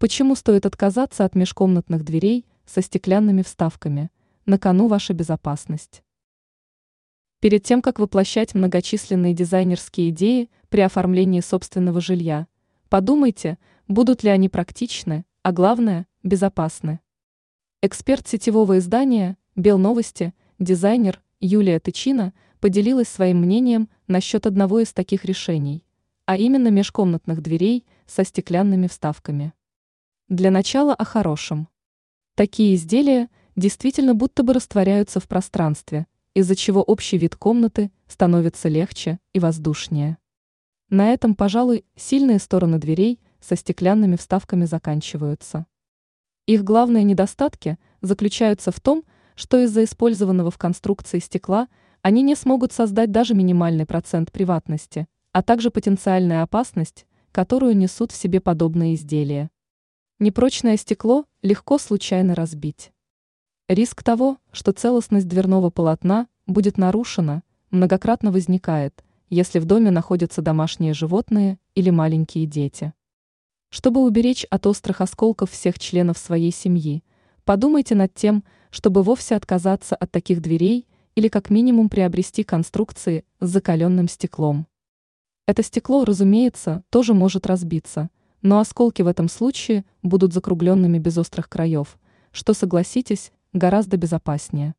Почему стоит отказаться от межкомнатных дверей со стеклянными вставками? На кону ваша безопасность. Перед тем, как воплощать многочисленные дизайнерские идеи при оформлении собственного жилья, подумайте, будут ли они практичны, а главное – безопасны. Эксперт сетевого издания «Белновости», дизайнер Юлия Тычина поделилась своим мнением насчет одного из таких решений, а именно межкомнатных дверей со стеклянными вставками. Для начала о хорошем. Такие изделия действительно будто бы растворяются в пространстве – из-за чего общий вид комнаты становится легче и воздушнее. На этом, пожалуй, сильные стороны дверей со стеклянными вставками заканчиваются. Их главные недостатки заключаются в том, что из-за использованного в конструкции стекла они не смогут создать даже минимальный процент приватности, а также потенциальная опасность, которую несут в себе подобные изделия. Непрочное стекло легко случайно разбить. Риск того, что целостность дверного полотна будет нарушена, многократно возникает, если в доме находятся домашние животные или маленькие дети. Чтобы уберечь от острых осколков всех членов своей семьи, подумайте над тем, чтобы вовсе отказаться от таких дверей или как минимум приобрести конструкции с закаленным стеклом. Это стекло, разумеется, тоже может разбиться, но осколки в этом случае будут закругленными без острых краев, что, согласитесь, гораздо безопаснее.